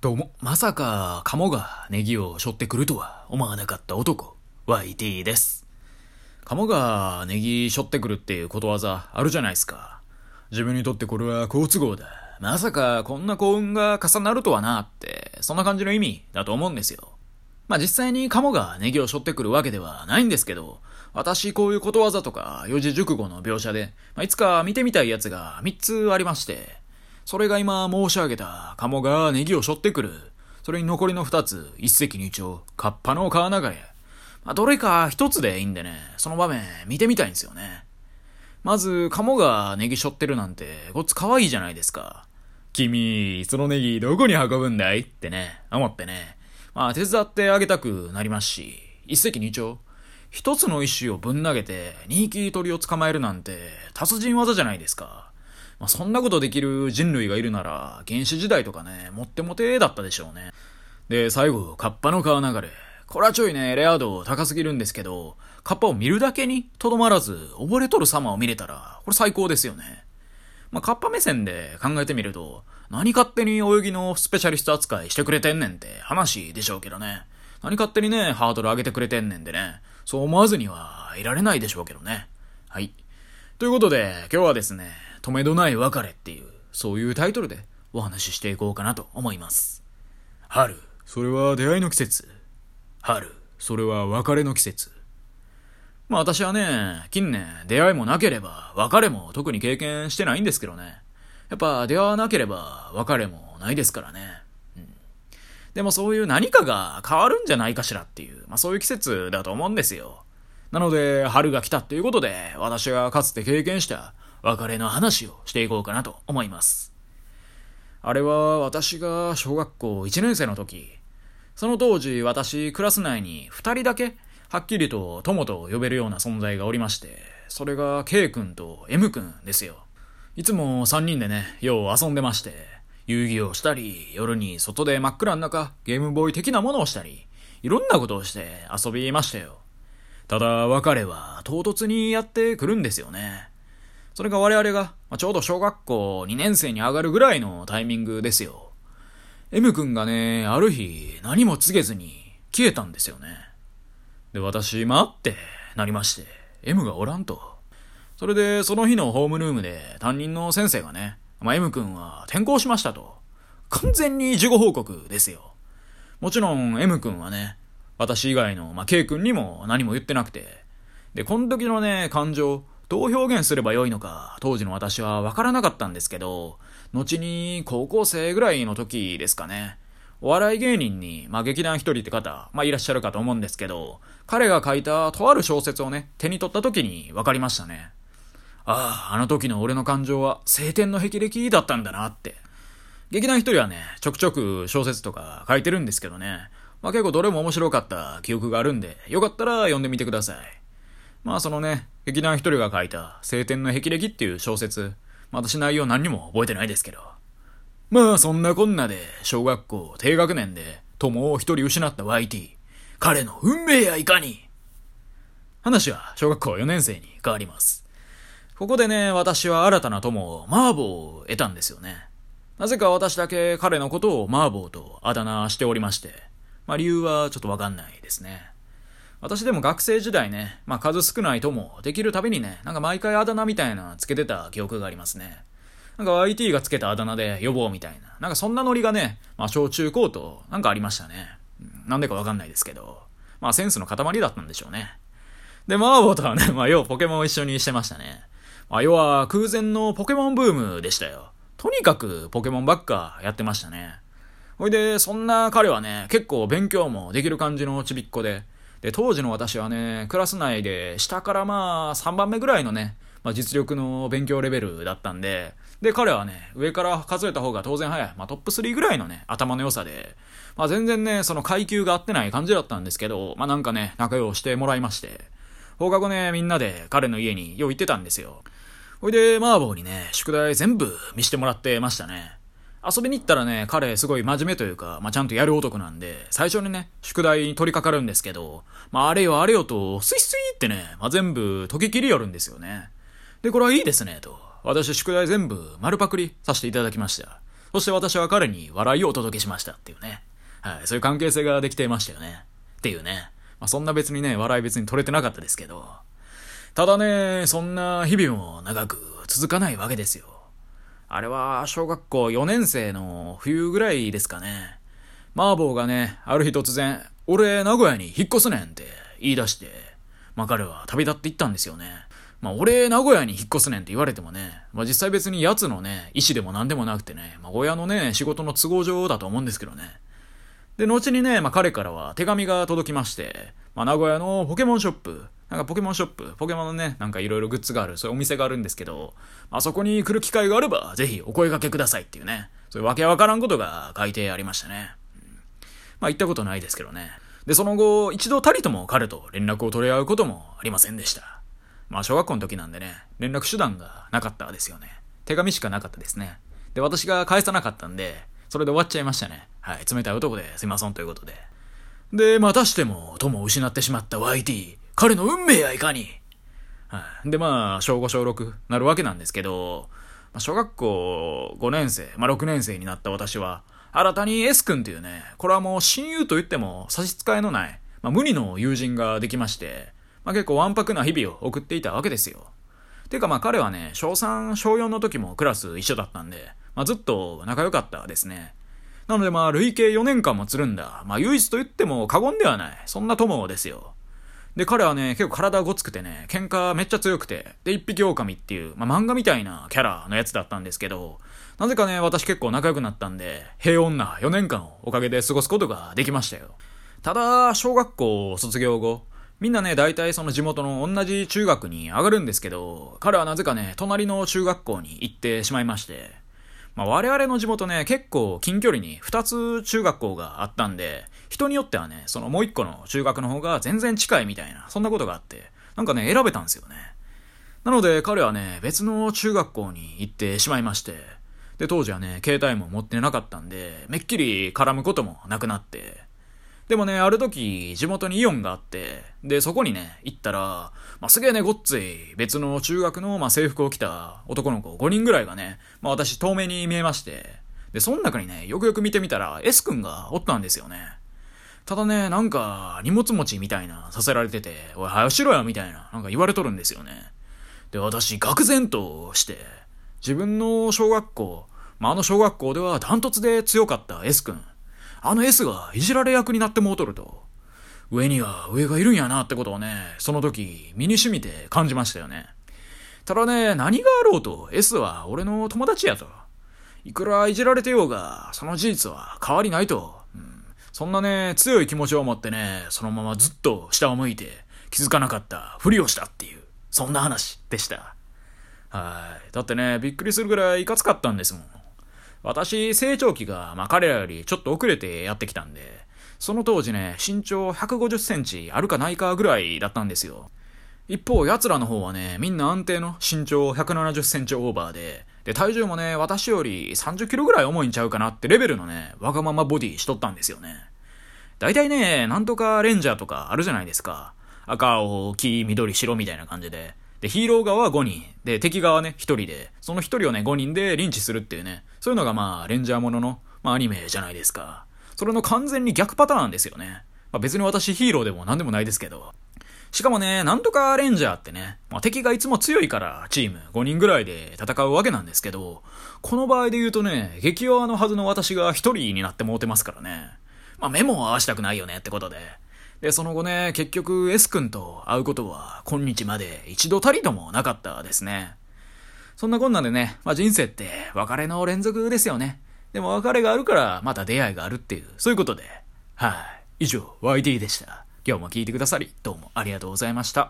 どうも、まさか、カモがネギを背負ってくるとは思わなかった男、YT です。カモがネギ背負ってくるっていうことわざあるじゃないですか。自分にとってこれは好都合だ。まさかこんな幸運が重なるとはなって、そんな感じの意味だと思うんですよ。まあ実際にカモがネギを背負ってくるわけではないんですけど、私こういうことわざとか四字熟語の描写で、まあ、いつか見てみたいやつが3つありまして、それが今申し上げたカモがネギを背負ってくる。それに残りの2つ、一石二鳥、カッパの川流れ。まあ、どれか1つでいいんでね、その場面見てみたいんですよね。まず、カモがネギ背負ってるなんて、ごっつ可愛いじゃないですか。君、そのネギどこに運ぶんだい？ってね、思ってね。まあ、手伝ってあげたくなりますし、一石二鳥。一つの石をぶん投げて、二匹鳥を捕まえるなんて、達人技じゃないですか。まあ、そんなことできる人類がいるなら、原始時代とかね、もってもてだったでしょうね。で、最後、カッパの川流れ。これはちょいね、レア度高すぎるんですけど、カッパを見るだけにとどまらず、溺れとる様を見れたら、これ最高ですよね。まあ、カッパ目線で考えてみると、何勝手に泳ぎのスペシャリスト扱いしてくれてんねんって話でしょうけどね。何勝手にね、ハードル上げてくれてんねんでね。そう思わずにはいられないでしょうけどね。はい。ということで、今日はですね、止めどない別れっていう、そういうタイトルでお話ししていこうかなと思います。春、それは出会いの季節。春、それは別れの季節。まあ私はね、近年出会いもなければ別れも特に経験してないんですけどね。やっぱ出会わなければ別れもないですからね。うん、でもそういう何かが変わるんじゃないかしらっていう、まあそういう季節だと思うんですよ。なので春が来たっていうことで私がかつて経験した別れの話をしていこうかなと思います。あれは私が小学校1年生の時、その当時私クラス内に2人だけはっきりと友と呼べるような存在がおりまして、それが K 君と M 君ですよ。いつも3人でね、よう遊んでまして、遊戯をしたり、夜に外で真っ暗の中、ゲームボーイ的なものをしたり、いろんなことをして遊びましたよ。ただ、別れは唐突にやってくるんですよね。それが我々が、ま、ちょうど小学校2年生に上がるぐらいのタイミングですよ。M 君がね、ある日、何も告げずに消えたんですよね。で、私、待って、なりまして、M がおらんと。それで、その日のホームルームで、担任の先生がね、まあ、M 君は転校しましたと。完全に事後報告ですよ。もちろん、M 君はね、私以外の、まあ、K 君にも何も言ってなくて。で、この時のね、感情、どう表現すればよいのか、当時の私は分からなかったんですけど、後に高校生ぐらいの時ですかね。お笑い芸人に、まあ、劇団一人って方、まあ、いらっしゃるかと思うんですけど、彼が書いたとある小説をね、手に取った時に分かりましたね。ああ、あの時の俺の感情は晴天の霹靂だったんだなって。劇団一人はね、ちょくちょく小説とか書いてるんですけどね、まあ結構どれも面白かった記憶があるんで、よかったら読んでみてください。まあそのね、劇団一人が書いた晴天の霹靂っていう小説、まあ私内容何にも覚えてないですけど。まあそんなこんなで、小学校低学年で友を一人失った YT。彼の運命やいかに話は小学校4年生に変わります。ここでね、私は新たな友をマーボーを得たんですよね。なぜか私だけ彼のことをマーボーとあだ名しておりまして、まあ理由はちょっとわかんないですね。私でも学生時代ね、まあ数少ない友できるたびにね、なんか毎回あだ名みたいなつけてた記憶がありますね。なんか IT がつけたあだ名で呼ぼうみたいな。なんかそんなノリがね、まあ小中高となんかありましたね。なんでかわかんないですけど。まあセンスの塊だったんでしょうね。で、マーボーとはね、まあ要ポケモンを一緒にしてましたね。まあ要は空前のポケモンブームでしたよ。とにかくポケモンばっかやってましたね。ほいで、そんな彼はね、結構勉強もできる感じのちびっこで、で、当時の私はね、クラス内で下からまあ3番目ぐらいのね、まあ実力の勉強レベルだったんで、で、彼はね、上から数えた方が当然早い、まあトップ3ぐらいのね、頭の良さで、まあ全然ね、その階級が合ってない感じだったんですけど、まあなんかね、仲良してもらいまして、放課後ね、みんなで彼の家によう行ってたんですよ。ほいで、マーボーにね、宿題全部見してもらってましたね。遊びに行ったらね、彼すごい真面目というか、まあ、ちゃんとやる男なんで、最初にね、宿題に取り掛かるんですけど、まあ、あれよあれよと、スイスイってね、まあ、全部解き切りよるんですよね。で、これはいいですね、と。私、宿題全部丸パクリさせていただきました。そして私は彼に笑いをお届けしましたっていうね。はい、そういう関係性ができていましたよね。っていうね。まあ、そんな別にね、笑い別に取れてなかったですけど。ただね、そんな日々も長く続かないわけですよ。あれは小学校4年生の冬ぐらいですかね。麻婆がね、ある日突然、俺名古屋に引っ越すねんって言い出して、まあ彼は旅立っていったんですよね。まあ俺名古屋に引っ越すねんって言われてもね、まあ実際別に奴のね、意思でも何でもなくてね、まあ親のね、仕事の都合上だと思うんですけどね。で、後にね、まあ彼からは手紙が届きまして、まあ名古屋のポケモンショップ、なんかポケモンショップ、ポケモンのね、なんかいろいろグッズがある、そういうお店があるんですけど、まあそこに来る機会があれば、ぜひお声掛けくださいっていうね、そういうわけわからんことが書いてありましたね。うん、まあ行ったことないですけどね。で、その後、一度たりとも彼と連絡を取り合うこともありませんでした。まあ小学校の時なんでね、連絡手段がなかったですよね。手紙しかなかったですね。で、私が返さなかったんで、それで終わっちゃいましたね。はい、冷たい男ですいませんということで。で、またしても友を失ってしまった YT。彼の運命やいかに。はい、で、まあ、小5小6なるわけなんですけど、まあ、小学校5年生、まあ6年生になった私は、新たに S 君っていうね、これはもう親友と言っても差し支えのない、まあ、無二の友人ができまして、まあ、結構わんぱくな日々を送っていたわけですよ。てかまあ彼はね、小3、小4の時もクラス一緒だったんで、まあ、ずっと仲良かったですね。なのでまあ、累計4年間もつるんだ。まあ、唯一と言っても過言ではない。そんな友ですよ。で、彼はね、結構体ごつくてね、喧嘩めっちゃ強くて、で、一匹狼っていう、まあ、漫画みたいなキャラのやつだったんですけど、なぜかね、私結構仲良くなったんで、平穏な4年間をおかげで過ごすことができましたよ。ただ、小学校卒業後、みんなね、大体その地元の同じ中学に上がるんですけど、彼はなぜかね、隣の中学校に行ってしまいまして、まあ、我々の地元ね、結構近距離に二つ中学校があったんで、人によってはね、そのもう一個の中学の方が全然近いみたいな、そんなことがあって、なんかね、選べたんですよね。なので彼はね、別の中学校に行ってしまいまして、で、当時はね、携帯も持ってなかったんで、めっきり絡むこともなくなって、でもね、ある時、地元にイオンがあって、で、そこにね、行ったら、まあ、すげえね、ごっつい、別の中学の、まあ、制服を着た男の子5人ぐらいがね、まあ、私、遠目に見えまして、で、その中にね、よくよく見てみたら、S 君がおったんですよね。ただね、なんか、荷物持ちみたいな、させられてて、おい、早しろよ、みたいな、なんか言われとるんですよね。で、私、愕然として、自分の小学校、まあ、あの小学校ではダントツで強かった S 君。あの S がいじられ役になってもうとると、上には上がいるんやなってことをね、その時身に染みて感じましたよね。ただね、何があろうと S は俺の友達やと。いくらいじられてようが、その事実は変わりないと。うん、そんなね、強い気持ちを持ってね、そのままずっと下を向いて気づかなかったふりをしたっていう、そんな話でした。はい。だってね、びっくりするぐらいいかつかったんですもん。私、成長期が、まあ彼らよりちょっと遅れてやってきたんで、その当時ね、身長150センチあるかないかぐらいだったんですよ。一方、奴らの方はね、みんな安定の身長170センチオーバーで、で、体重もね、私より30キロぐらい重いんちゃうかなってレベルのね、わがままボディしとったんですよね。大体ね、なんとかレンジャーとかあるじゃないですか。赤、青、黄、緑、白みたいな感じで。で、ヒーロー側は5人。で、敵側はね、1人で、その1人をね、5人でリンチするっていうね、そういうのがまあ、レンジャーものの、まあ、アニメじゃないですか。それの完全に逆パターンですよね。まあ、別に私ヒーローでも何でもないですけど。しかもね、なんとかレンジャーってね、まあ、敵がいつも強いからチーム5人ぐらいで戦うわけなんですけど、この場合で言うとね、激弱のはずの私が1人になってもうてますからね。まあ、目も合わしたくないよねってことで。で、その後ね、結局 S 君と会うことは今日まで一度たりともなかったですね。そんなこんなんでね、まあ人生って別れの連続ですよね。でも別れがあるからまた出会いがあるっていう、そういうことで。はい。以上、YD でした。今日も聞いてくださり、どうもありがとうございました。